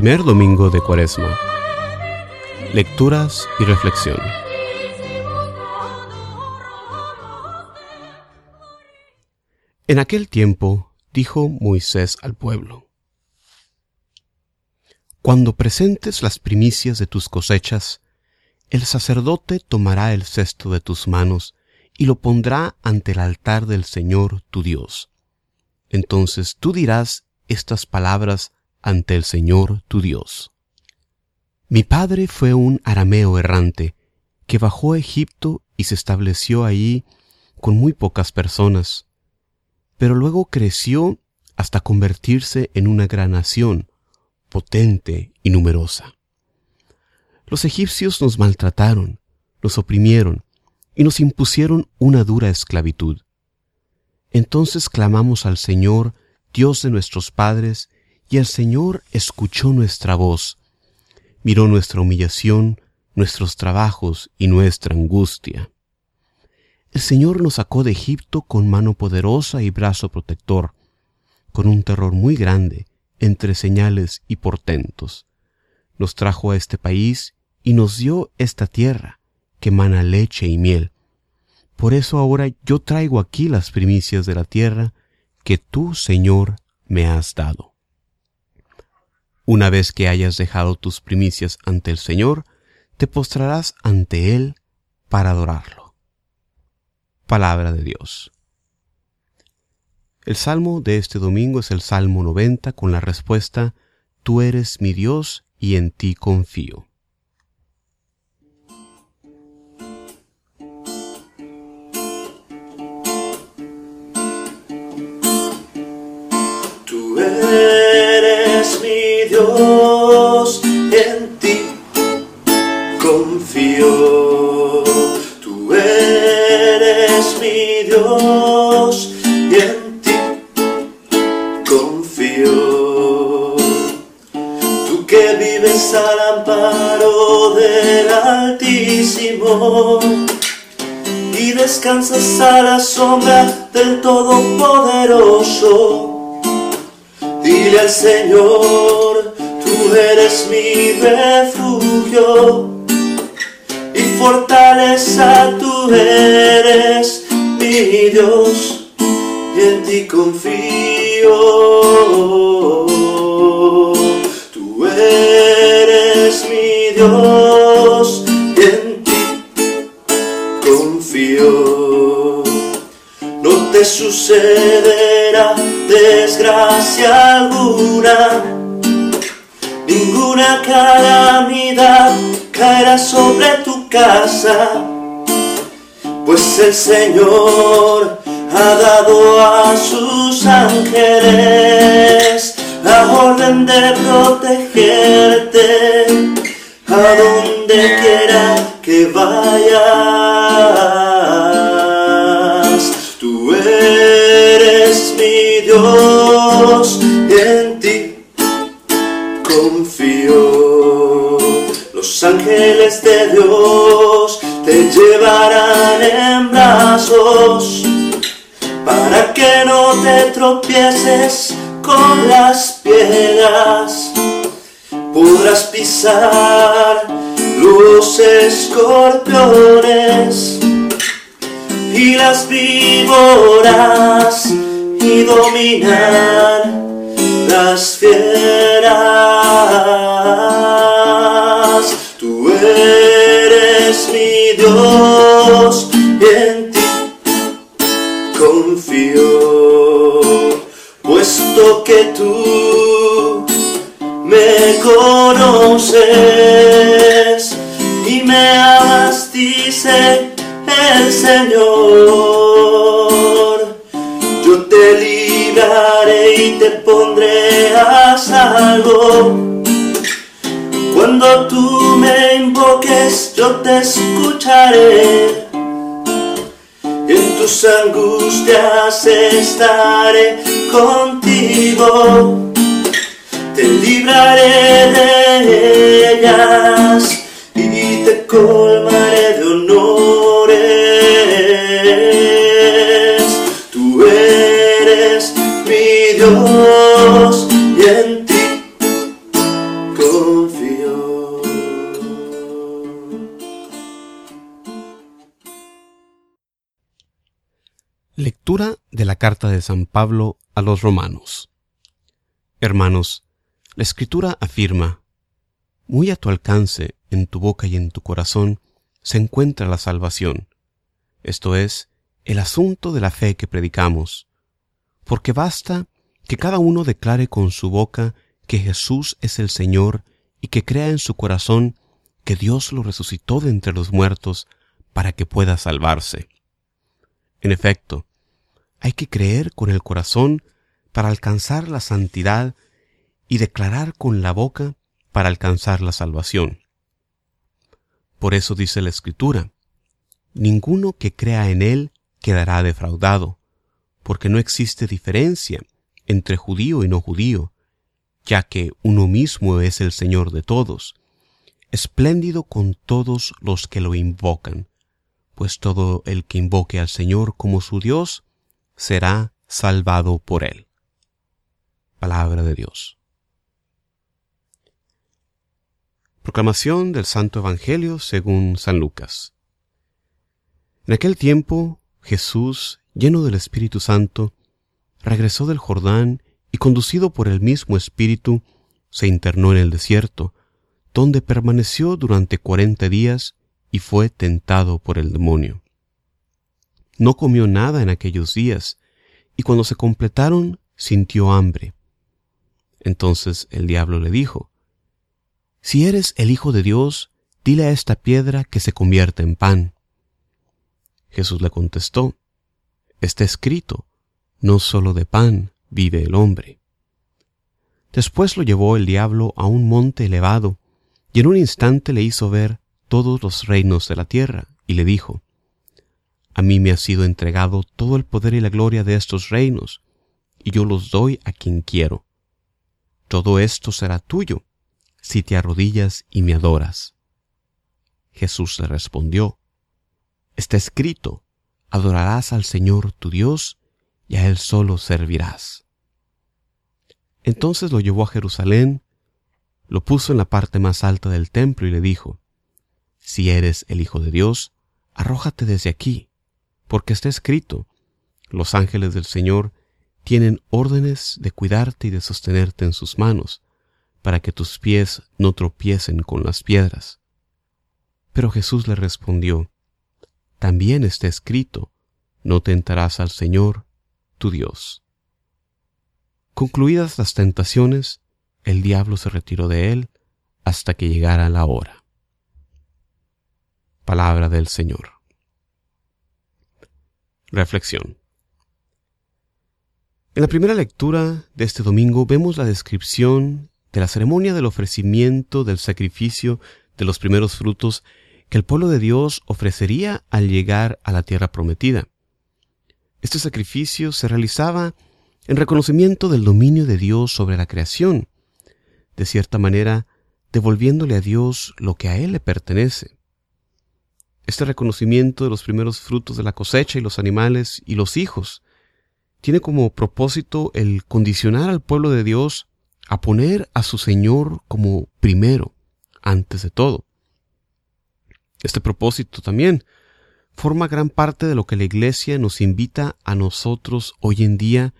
Primer domingo de Cuaresma. Lecturas y reflexión. En aquel tiempo dijo Moisés al pueblo, Cuando presentes las primicias de tus cosechas, el sacerdote tomará el cesto de tus manos y lo pondrá ante el altar del Señor tu Dios. Entonces tú dirás estas palabras ante el Señor tu Dios. Mi padre fue un arameo errante que bajó a Egipto y se estableció allí con muy pocas personas, pero luego creció hasta convertirse en una gran nación, potente y numerosa. Los egipcios nos maltrataron, nos oprimieron y nos impusieron una dura esclavitud. Entonces clamamos al Señor, Dios de nuestros padres, y el Señor escuchó nuestra voz, miró nuestra humillación, nuestros trabajos y nuestra angustia. El Señor nos sacó de Egipto con mano poderosa y brazo protector, con un terror muy grande, entre señales y portentos. Nos trajo a este país y nos dio esta tierra, que mana leche y miel. Por eso ahora yo traigo aquí las primicias de la tierra que tú, Señor, me has dado. Una vez que hayas dejado tus primicias ante el Señor, te postrarás ante Él para adorarlo. Palabra de Dios. El salmo de este domingo es el Salmo 90 con la respuesta, Tú eres mi Dios y en ti confío. Dios, Tú eres mi Dios y en ti confío. Tú que vives al amparo del Altísimo y descansas a la sombra del Todopoderoso. Dile al Señor, tú eres mi refugio fortaleza, tú eres mi Dios y en ti confío. Tú eres mi Dios y en ti confío. No te sucederá desgracia alguna, ninguna calamidad caerá sobre tu casa, pues el Señor ha dado a sus ángeles la orden de protegerte a donde quiera que vayas. Tú eres mi Dios Los ángeles de Dios te llevarán en brazos para que no te tropieces con las piedras. Podrás pisar los escorpiones y las víboras y dominar las fieras. Tú eres mi Dios y en ti confío, puesto que tú me conoces y me amas, yo te escucharé. En tus angustias estaré contigo. Te libraré de ellas y te colmaré De la carta de San Pablo a los romanos. Hermanos, la escritura afirma, muy a tu alcance, en tu boca y en tu corazón, se encuentra la salvación, esto es, el asunto de la fe que predicamos, porque basta que cada uno declare con su boca que Jesús es el Señor y que crea en su corazón que Dios lo resucitó de entre los muertos para que pueda salvarse. En efecto, hay que creer con el corazón para alcanzar la santidad y declarar con la boca para alcanzar la salvación. Por eso dice la Escritura, ninguno que crea en Él quedará defraudado, porque no existe diferencia entre judío y no judío, ya que uno mismo es el Señor de todos, espléndido con todos los que lo invocan, pues todo el que invoque al Señor como su Dios será salvado por él. Palabra de Dios. Proclamación del Santo Evangelio según San Lucas. En aquel tiempo Jesús, lleno del Espíritu Santo, regresó del Jordán y conducido por el mismo Espíritu, se internó en el desierto, donde permaneció durante cuarenta días y fue tentado por el demonio. No comió nada en aquellos días, y cuando se completaron sintió hambre. Entonces el diablo le dijo, Si eres el Hijo de Dios, dile a esta piedra que se convierta en pan. Jesús le contestó, Está escrito, no solo de pan vive el hombre. Después lo llevó el diablo a un monte elevado, y en un instante le hizo ver todos los reinos de la tierra, y le dijo, A mí me ha sido entregado todo el poder y la gloria de estos reinos, y yo los doy a quien quiero. Todo esto será tuyo, si te arrodillas y me adoras. Jesús le respondió, Está escrito, adorarás al Señor tu Dios, y a Él solo servirás. Entonces lo llevó a Jerusalén, lo puso en la parte más alta del templo y le dijo, Si eres el Hijo de Dios, arrójate desde aquí, porque está escrito, los ángeles del Señor tienen órdenes de cuidarte y de sostenerte en sus manos, para que tus pies no tropiecen con las piedras. Pero Jesús le respondió, También está escrito, no tentarás al Señor, tu Dios. Concluidas las tentaciones, el diablo se retiró de él hasta que llegara la hora. Palabra del Señor. Reflexión. En la primera lectura de este domingo vemos la descripción de la ceremonia del ofrecimiento del sacrificio de los primeros frutos que el pueblo de Dios ofrecería al llegar a la tierra prometida. Este sacrificio se realizaba en reconocimiento del dominio de Dios sobre la creación, de cierta manera devolviéndole a Dios lo que a Él le pertenece. Este reconocimiento de los primeros frutos de la cosecha y los animales y los hijos tiene como propósito el condicionar al pueblo de Dios a poner a su Señor como primero, antes de todo. Este propósito también forma gran parte de lo que la Iglesia nos invita a nosotros hoy en día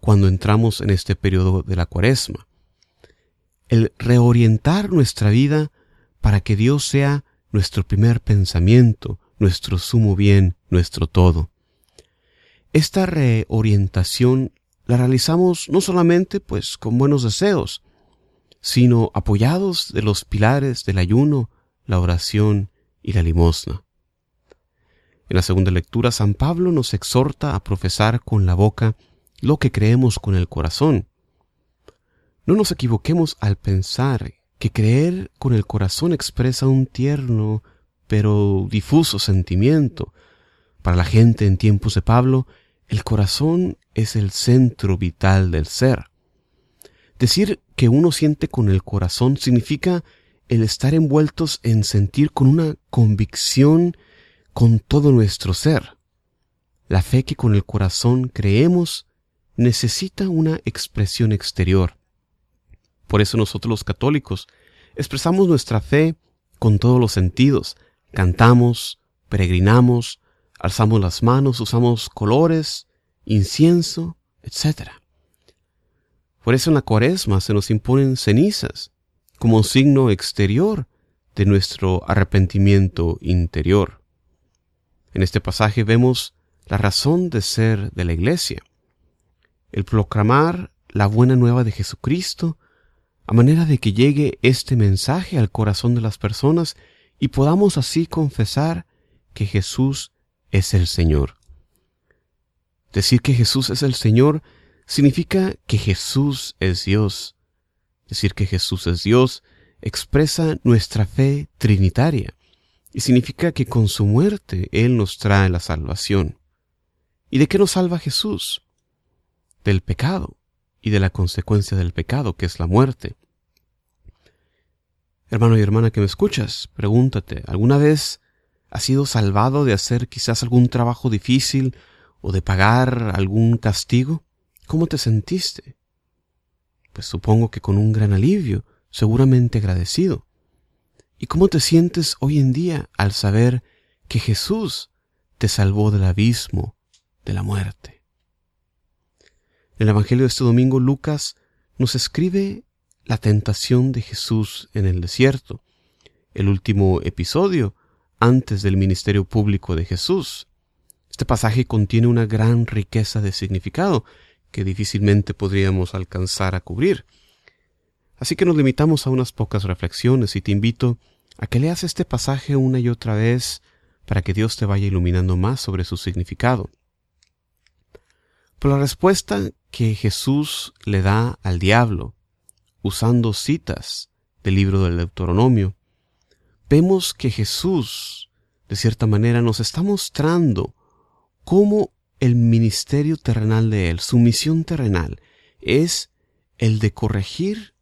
cuando entramos en este periodo de la cuaresma. El reorientar nuestra vida para que Dios sea nuestro primer pensamiento, nuestro sumo bien, nuestro todo. Esta reorientación la realizamos no solamente pues con buenos deseos, sino apoyados de los pilares del ayuno, la oración y la limosna. En la segunda lectura, San Pablo nos exhorta a profesar con la boca lo que creemos con el corazón. No nos equivoquemos al pensar que creer con el corazón expresa un tierno pero difuso sentimiento. Para la gente en tiempos de Pablo, el corazón es el centro vital del ser. Decir que uno siente con el corazón significa el estar envueltos en sentir con una convicción con todo nuestro ser. La fe que con el corazón creemos necesita una expresión exterior. Por eso nosotros los católicos expresamos nuestra fe con todos los sentidos. Cantamos, peregrinamos, alzamos las manos, usamos colores incienso, etc. Por eso en la cuaresma se nos imponen cenizas como signo exterior de nuestro arrepentimiento interior. En este pasaje vemos la razón de ser de la iglesia, el proclamar la buena nueva de Jesucristo, a manera de que llegue este mensaje al corazón de las personas y podamos así confesar que Jesús es el Señor. Decir que Jesús es el Señor significa que Jesús es Dios. Decir que Jesús es Dios expresa nuestra fe trinitaria y significa que con su muerte Él nos trae la salvación. ¿Y de qué nos salva Jesús? Del pecado y de la consecuencia del pecado, que es la muerte. Hermano y hermana que me escuchas, pregúntate, ¿alguna vez has sido salvado de hacer quizás algún trabajo difícil o de pagar algún castigo? ¿Cómo te sentiste? Pues supongo que con un gran alivio, seguramente agradecido. ¿Y cómo te sientes hoy en día al saber que Jesús te salvó del abismo de la muerte? El Evangelio de este domingo Lucas nos escribe la tentación de Jesús en el desierto, el último episodio antes del ministerio público de Jesús. Este pasaje contiene una gran riqueza de significado que difícilmente podríamos alcanzar a cubrir. Así que nos limitamos a unas pocas reflexiones y te invito a que leas este pasaje una y otra vez para que Dios te vaya iluminando más sobre su significado. Por la respuesta que Jesús le da al diablo usando citas del libro del Deuteronomio, vemos que Jesús, de cierta manera, nos está mostrando cómo el ministerio terrenal de Él, su misión terrenal, es el de corregir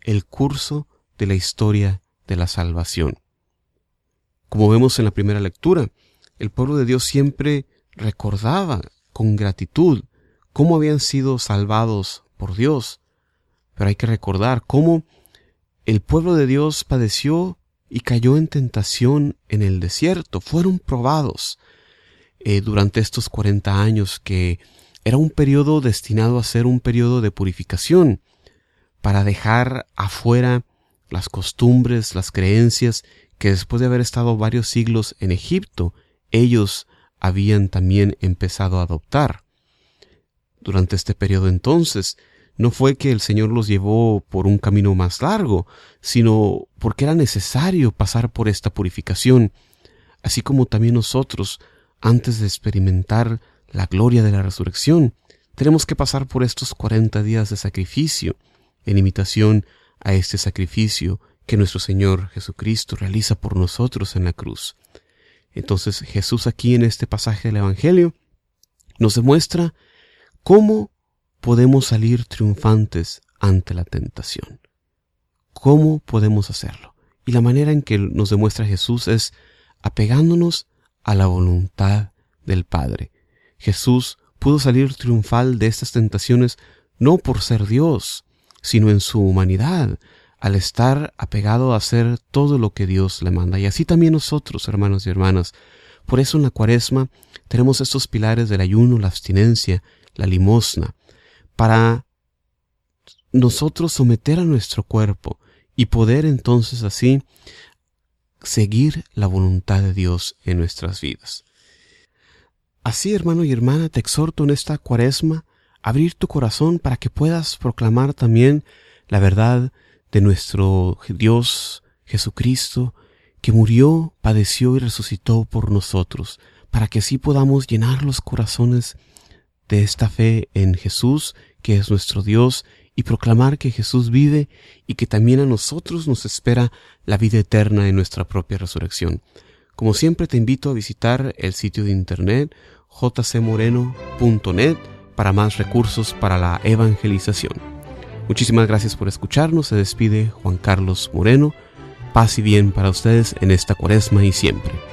el curso de la historia de la salvación. Como vemos en la primera lectura, el pueblo de Dios siempre recordaba con gratitud cómo habían sido salvados por Dios, pero hay que recordar cómo el pueblo de Dios padeció y cayó en tentación en el desierto. Fueron probados eh, durante estos 40 años que era un periodo destinado a ser un periodo de purificación para dejar afuera las costumbres, las creencias que después de haber estado varios siglos en Egipto, ellos habían también empezado a adoptar. Durante este periodo entonces, no fue que el Señor los llevó por un camino más largo, sino porque era necesario pasar por esta purificación, así como también nosotros, antes de experimentar la gloria de la resurrección, tenemos que pasar por estos cuarenta días de sacrificio, en imitación a este sacrificio que nuestro Señor Jesucristo realiza por nosotros en la cruz. Entonces Jesús aquí en este pasaje del Evangelio nos demuestra cómo podemos salir triunfantes ante la tentación. ¿Cómo podemos hacerlo? Y la manera en que nos demuestra Jesús es apegándonos a la voluntad del Padre. Jesús pudo salir triunfal de estas tentaciones no por ser Dios, sino en su humanidad, al estar apegado a hacer todo lo que Dios le manda. Y así también nosotros, hermanos y hermanas. Por eso en la cuaresma tenemos estos pilares del ayuno, la abstinencia, la limosna, para nosotros someter a nuestro cuerpo y poder entonces así seguir la voluntad de Dios en nuestras vidas. Así, hermano y hermana, te exhorto en esta cuaresma a abrir tu corazón para que puedas proclamar también la verdad de nuestro Dios Jesucristo, que murió, padeció y resucitó por nosotros, para que así podamos llenar los corazones de esta fe en Jesús que es nuestro Dios, y proclamar que Jesús vive y que también a nosotros nos espera la vida eterna en nuestra propia resurrección. Como siempre te invito a visitar el sitio de internet jcmoreno.net para más recursos para la evangelización. Muchísimas gracias por escucharnos. Se despide Juan Carlos Moreno. Paz y bien para ustedes en esta cuaresma y siempre.